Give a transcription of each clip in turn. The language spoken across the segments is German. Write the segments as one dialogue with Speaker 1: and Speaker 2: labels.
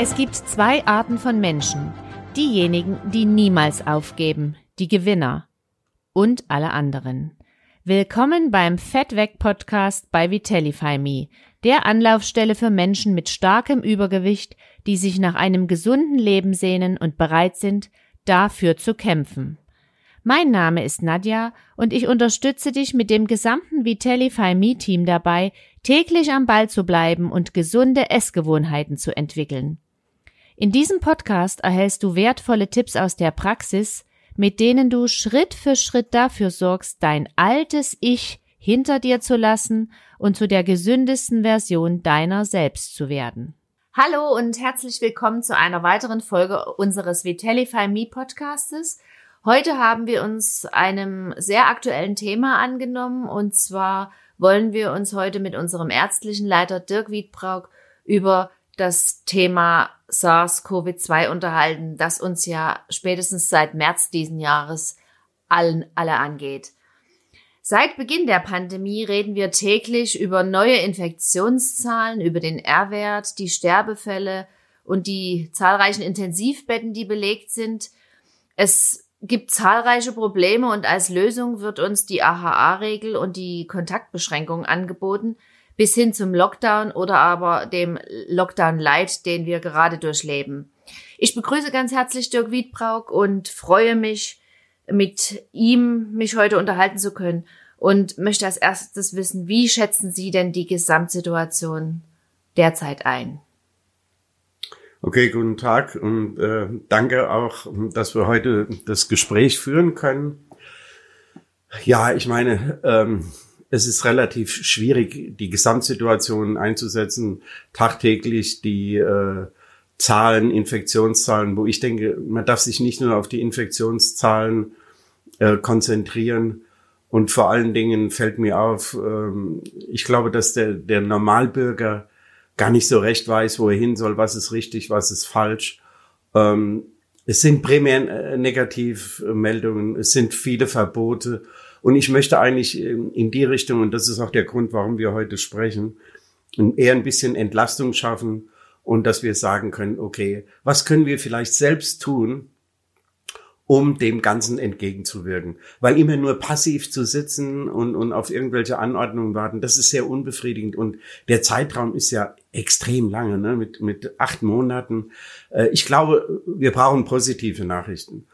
Speaker 1: Es gibt zwei Arten von Menschen. Diejenigen, die niemals aufgeben, die Gewinner und alle anderen. Willkommen beim Fettweg Podcast bei Vitellify Me, der Anlaufstelle für Menschen mit starkem Übergewicht, die sich nach einem gesunden Leben sehnen und bereit sind, dafür zu kämpfen. Mein Name ist Nadja und ich unterstütze dich mit dem gesamten Vitellify Me Team dabei, täglich am Ball zu bleiben und gesunde Essgewohnheiten zu entwickeln. In diesem Podcast erhältst du wertvolle Tipps aus der Praxis, mit denen du Schritt für Schritt dafür sorgst, dein altes Ich hinter dir zu lassen und zu der gesündesten Version deiner selbst zu werden. Hallo und herzlich willkommen zu einer weiteren Folge unseres Vitellify Me Podcastes. Heute haben wir uns einem sehr aktuellen Thema angenommen und zwar wollen wir uns heute mit unserem ärztlichen Leiter Dirk Wiedbrauk über das Thema SARS-CoV-2 unterhalten, das uns ja spätestens seit März diesen Jahres allen, alle angeht. Seit Beginn der Pandemie reden wir täglich über neue Infektionszahlen, über den R-Wert, die Sterbefälle und die zahlreichen Intensivbetten, die belegt sind. Es gibt zahlreiche Probleme und als Lösung wird uns die AHA-Regel und die Kontaktbeschränkung angeboten, bis hin zum Lockdown oder aber dem Lockdown Light, den wir gerade durchleben. Ich begrüße ganz herzlich Dirk Wiedbrauk und freue mich, mit ihm mich heute unterhalten zu können und möchte als erstes wissen, wie schätzen Sie denn die Gesamtsituation derzeit ein?
Speaker 2: Okay, guten Tag und äh, danke auch, dass wir heute das Gespräch führen können. Ja, ich meine, ähm, es ist relativ schwierig, die Gesamtsituation einzusetzen, tagtäglich die äh, Zahlen, Infektionszahlen, wo ich denke, man darf sich nicht nur auf die Infektionszahlen äh, konzentrieren. Und vor allen Dingen fällt mir auf, ähm, ich glaube, dass der, der Normalbürger gar nicht so recht weiß, wo er hin soll, was ist richtig, was ist falsch. Ähm, es sind primär äh, Negativmeldungen, es sind viele Verbote und ich möchte eigentlich ähm, in die Richtung, und das ist auch der Grund, warum wir heute sprechen, eher ein bisschen Entlastung schaffen und dass wir sagen können, okay, was können wir vielleicht selbst tun, um dem Ganzen entgegenzuwirken. Weil immer nur passiv zu sitzen und, und auf irgendwelche Anordnungen warten, das ist sehr unbefriedigend. Und der Zeitraum ist ja extrem lange, ne? mit, mit acht Monaten. Äh, ich glaube, wir brauchen positive Nachrichten.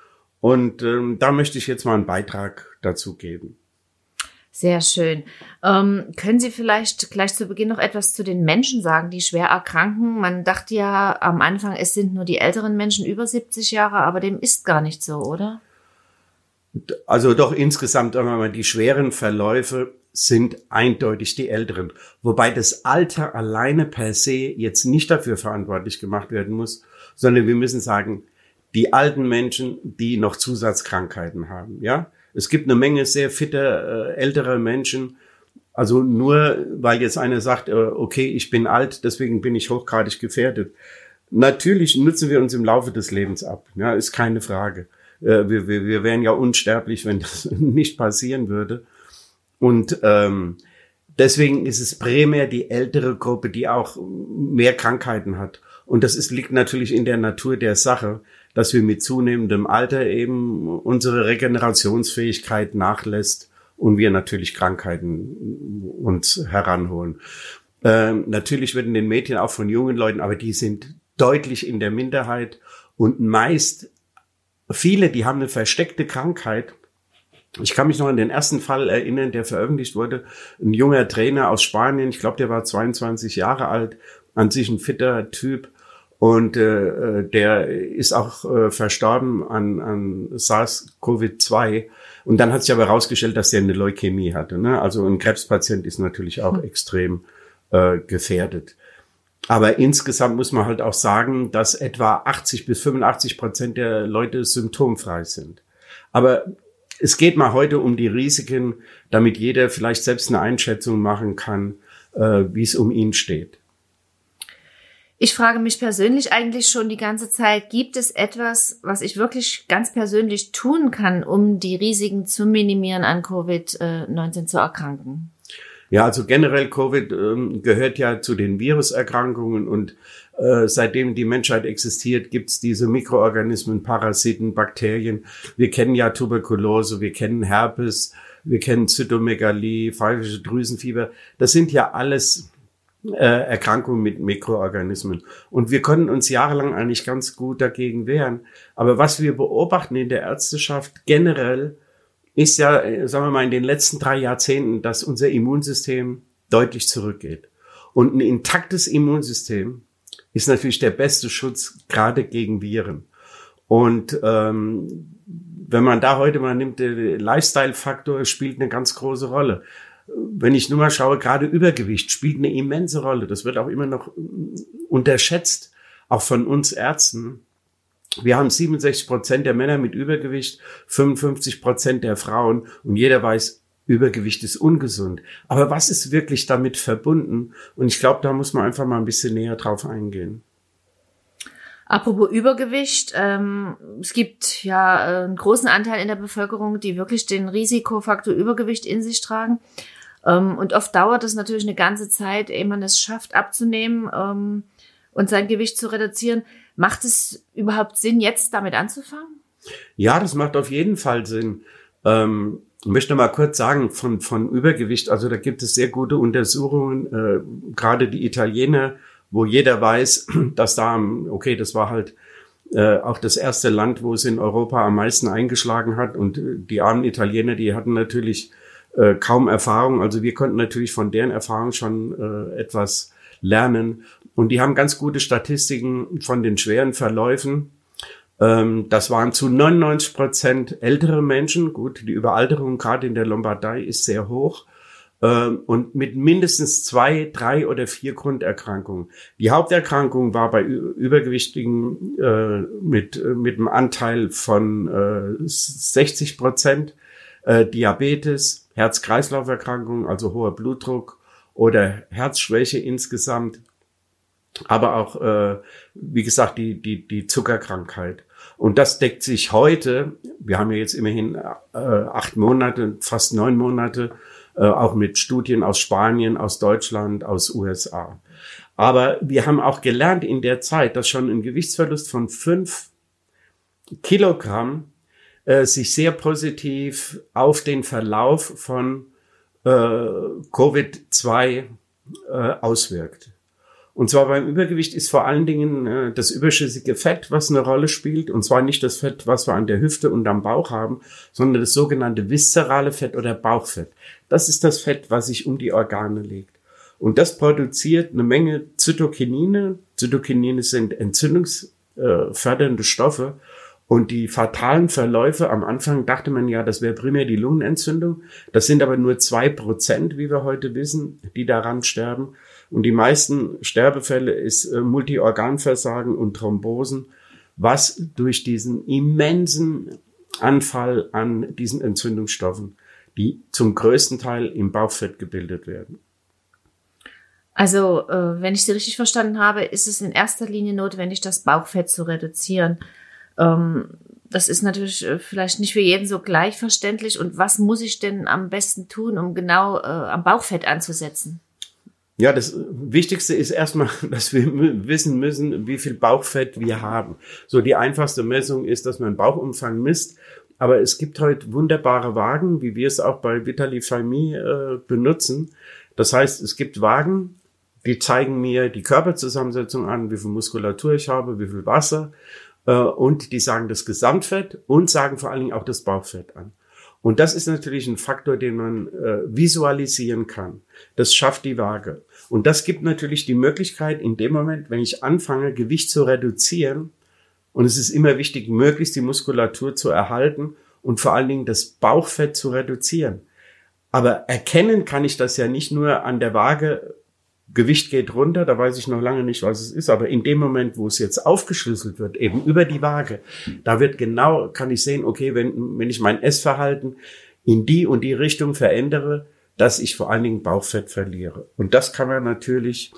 Speaker 2: Und ähm, da möchte ich jetzt mal einen Beitrag dazu geben.
Speaker 1: Sehr schön. Ähm, können Sie vielleicht gleich zu Beginn noch etwas zu den Menschen sagen, die schwer erkranken? Man dachte ja am Anfang, es sind nur die älteren Menschen über 70 Jahre, aber dem ist gar nicht so, oder?
Speaker 2: Also doch insgesamt, mal, die schweren Verläufe sind eindeutig die Älteren. Wobei das Alter alleine per se jetzt nicht dafür verantwortlich gemacht werden muss, sondern wir müssen sagen, die alten Menschen, die noch Zusatzkrankheiten haben. Ja, es gibt eine Menge sehr fitte äh, ältere Menschen. Also nur weil jetzt einer sagt, äh, okay, ich bin alt, deswegen bin ich hochgradig gefährdet. Natürlich nutzen wir uns im Laufe des Lebens ab. Ja, ist keine Frage. Äh, wir, wir, wir wären ja unsterblich, wenn das nicht passieren würde. Und ähm, deswegen ist es primär die ältere Gruppe, die auch mehr Krankheiten hat. Und das ist, liegt natürlich in der Natur der Sache dass wir mit zunehmendem Alter eben unsere Regenerationsfähigkeit nachlässt und wir natürlich Krankheiten uns heranholen. Ähm, natürlich werden den Mädchen auch von jungen Leuten, aber die sind deutlich in der Minderheit und meist viele, die haben eine versteckte Krankheit. Ich kann mich noch an den ersten Fall erinnern, der veröffentlicht wurde. Ein junger Trainer aus Spanien, ich glaube, der war 22 Jahre alt, an sich ein fitter Typ, und äh, äh, der ist auch äh, verstorben an, an SARS-CoV-2. Und dann hat sich aber herausgestellt, dass er eine Leukämie hatte. Ne? Also ein Krebspatient ist natürlich auch mhm. extrem äh, gefährdet. Aber insgesamt muss man halt auch sagen, dass etwa 80 bis 85 Prozent der Leute symptomfrei sind. Aber es geht mal heute um die Risiken, damit jeder vielleicht selbst eine Einschätzung machen kann, äh, wie es um ihn steht.
Speaker 1: Ich frage mich persönlich eigentlich schon die ganze Zeit, gibt es etwas, was ich wirklich ganz persönlich tun kann, um die Risiken zu minimieren, an Covid-19 zu erkranken?
Speaker 2: Ja, also generell Covid ähm, gehört ja zu den Viruserkrankungen und äh, seitdem die Menschheit existiert, gibt's diese Mikroorganismen, Parasiten, Bakterien. Wir kennen ja Tuberkulose, wir kennen Herpes, wir kennen Zytomegalie, pfeifische Drüsenfieber. Das sind ja alles äh, Erkrankungen mit Mikroorganismen. Und wir können uns jahrelang eigentlich ganz gut dagegen wehren. Aber was wir beobachten in der Ärzteschaft generell, ist ja, äh, sagen wir mal, in den letzten drei Jahrzehnten, dass unser Immunsystem deutlich zurückgeht. Und ein intaktes Immunsystem ist natürlich der beste Schutz gerade gegen Viren. Und ähm, wenn man da heute mal nimmt, der Lifestyle-Faktor spielt eine ganz große Rolle. Wenn ich nur mal schaue, gerade Übergewicht spielt eine immense Rolle. Das wird auch immer noch unterschätzt, auch von uns Ärzten. Wir haben 67 Prozent der Männer mit Übergewicht, 55 Prozent der Frauen und jeder weiß, Übergewicht ist ungesund. Aber was ist wirklich damit verbunden? Und ich glaube, da muss man einfach mal ein bisschen näher drauf eingehen.
Speaker 1: Apropos Übergewicht, ähm, es gibt ja äh, einen großen Anteil in der Bevölkerung, die wirklich den Risikofaktor Übergewicht in sich tragen. Ähm, und oft dauert es natürlich eine ganze Zeit, ehe man es schafft abzunehmen ähm, und sein Gewicht zu reduzieren. Macht es überhaupt Sinn, jetzt damit anzufangen?
Speaker 2: Ja, das macht auf jeden Fall Sinn. Ähm, ich möchte mal kurz sagen von, von Übergewicht. Also da gibt es sehr gute Untersuchungen, äh, gerade die Italiener, wo jeder weiß, dass da, okay, das war halt äh, auch das erste Land, wo es in Europa am meisten eingeschlagen hat. Und äh, die armen Italiener, die hatten natürlich äh, kaum Erfahrung. Also wir konnten natürlich von deren Erfahrung schon äh, etwas lernen. Und die haben ganz gute Statistiken von den schweren Verläufen. Ähm, das waren zu 99 Prozent ältere Menschen. Gut, die Überalterung gerade in der Lombardei ist sehr hoch. Ähm, und mit mindestens zwei, drei oder vier Grunderkrankungen. Die Haupterkrankung war bei Übergewichtigen äh, mit, mit einem Anteil von äh, 60 Prozent. Äh, Diabetes, Herz-Kreislauf-Erkrankungen, also hoher Blutdruck oder Herzschwäche insgesamt aber auch, äh, wie gesagt, die, die, die Zuckerkrankheit. Und das deckt sich heute, wir haben ja jetzt immerhin äh, acht Monate, fast neun Monate, äh, auch mit Studien aus Spanien, aus Deutschland, aus USA. Aber wir haben auch gelernt in der Zeit, dass schon ein Gewichtsverlust von fünf Kilogramm äh, sich sehr positiv auf den Verlauf von äh, Covid-2 äh, auswirkt. Und zwar beim Übergewicht ist vor allen Dingen äh, das überschüssige Fett, was eine Rolle spielt. Und zwar nicht das Fett, was wir an der Hüfte und am Bauch haben, sondern das sogenannte viszerale Fett oder Bauchfett. Das ist das Fett, was sich um die Organe legt. Und das produziert eine Menge Zytokinine. Zytokinine sind entzündungsfördernde Stoffe. Und die fatalen Verläufe, am Anfang dachte man ja, das wäre primär die Lungenentzündung. Das sind aber nur zwei Prozent, wie wir heute wissen, die daran sterben. Und die meisten Sterbefälle ist äh, Multiorganversagen und Thrombosen, was durch diesen immensen Anfall an diesen Entzündungsstoffen, die zum größten Teil im Bauchfett gebildet werden.
Speaker 1: Also, äh, wenn ich Sie richtig verstanden habe, ist es in erster Linie notwendig, das Bauchfett zu reduzieren. Ähm, das ist natürlich äh, vielleicht nicht für jeden so gleich verständlich. Und was muss ich denn am besten tun, um genau äh, am Bauchfett anzusetzen?
Speaker 2: Ja, das Wichtigste ist erstmal, dass wir wissen müssen, wie viel Bauchfett wir haben. So die einfachste Messung ist, dass man Bauchumfang misst. Aber es gibt heute wunderbare Wagen, wie wir es auch bei Vitali Famille äh, benutzen. Das heißt, es gibt Wagen, die zeigen mir die Körperzusammensetzung an, wie viel Muskulatur ich habe, wie viel Wasser. Äh, und die sagen das Gesamtfett und sagen vor allen Dingen auch das Bauchfett an. Und das ist natürlich ein Faktor, den man äh, visualisieren kann. Das schafft die Waage. Und das gibt natürlich die Möglichkeit, in dem Moment, wenn ich anfange, Gewicht zu reduzieren, und es ist immer wichtig, möglichst die Muskulatur zu erhalten und vor allen Dingen das Bauchfett zu reduzieren. Aber erkennen kann ich das ja nicht nur an der Waage Gewicht geht runter, da weiß ich noch lange nicht, was es ist, aber in dem Moment, wo es jetzt aufgeschlüsselt wird, eben über die Waage, da wird genau, kann ich sehen, okay, wenn, wenn ich mein Essverhalten in die und die Richtung verändere, dass ich vor allen Dingen Bauchfett verliere. Und das kann man natürlich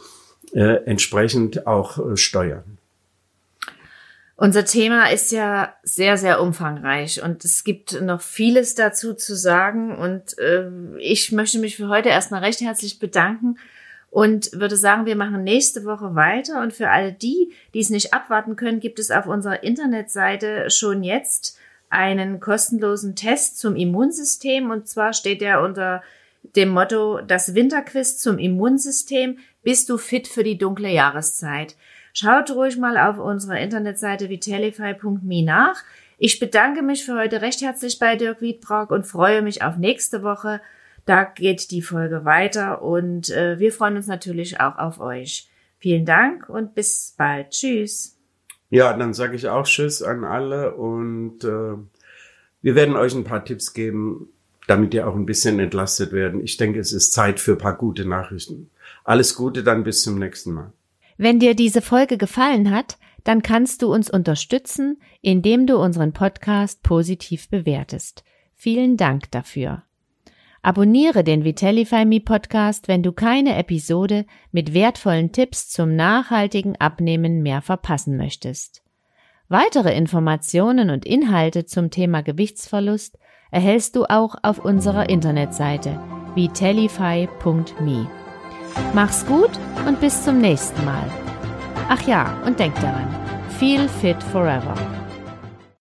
Speaker 2: äh, entsprechend auch äh, steuern.
Speaker 1: Unser Thema ist ja sehr, sehr umfangreich und es gibt noch vieles dazu zu sagen. Und äh, ich möchte mich für heute erstmal recht herzlich bedanken und würde sagen, wir machen nächste Woche weiter. Und für alle die, die es nicht abwarten können, gibt es auf unserer Internetseite schon jetzt einen kostenlosen Test zum Immunsystem. Und zwar steht er unter dem Motto das Winterquiz zum Immunsystem. Bist du fit für die dunkle Jahreszeit? Schaut ruhig mal auf unserer Internetseite vitalify.me nach. Ich bedanke mich für heute recht herzlich bei Dirk Wiedbrock und freue mich auf nächste Woche. Da geht die Folge weiter und äh, wir freuen uns natürlich auch auf euch. Vielen Dank und bis bald. Tschüss.
Speaker 2: Ja, dann sage ich auch Tschüss an alle und äh, wir werden euch ein paar Tipps geben, damit ihr auch ein bisschen entlastet werden. Ich denke, es ist Zeit für ein paar gute Nachrichten. Alles Gute, dann bis zum nächsten Mal.
Speaker 1: Wenn dir diese Folge gefallen hat, dann kannst du uns unterstützen, indem du unseren Podcast positiv bewertest. Vielen Dank dafür. Abonniere den Vitellify Me Podcast, wenn du keine Episode mit wertvollen Tipps zum nachhaltigen Abnehmen mehr verpassen möchtest. Weitere Informationen und Inhalte zum Thema Gewichtsverlust erhältst du auch auf unserer Internetseite vitellify.me. Mach's gut und bis zum nächsten Mal. Ach ja, und denk daran, feel fit forever.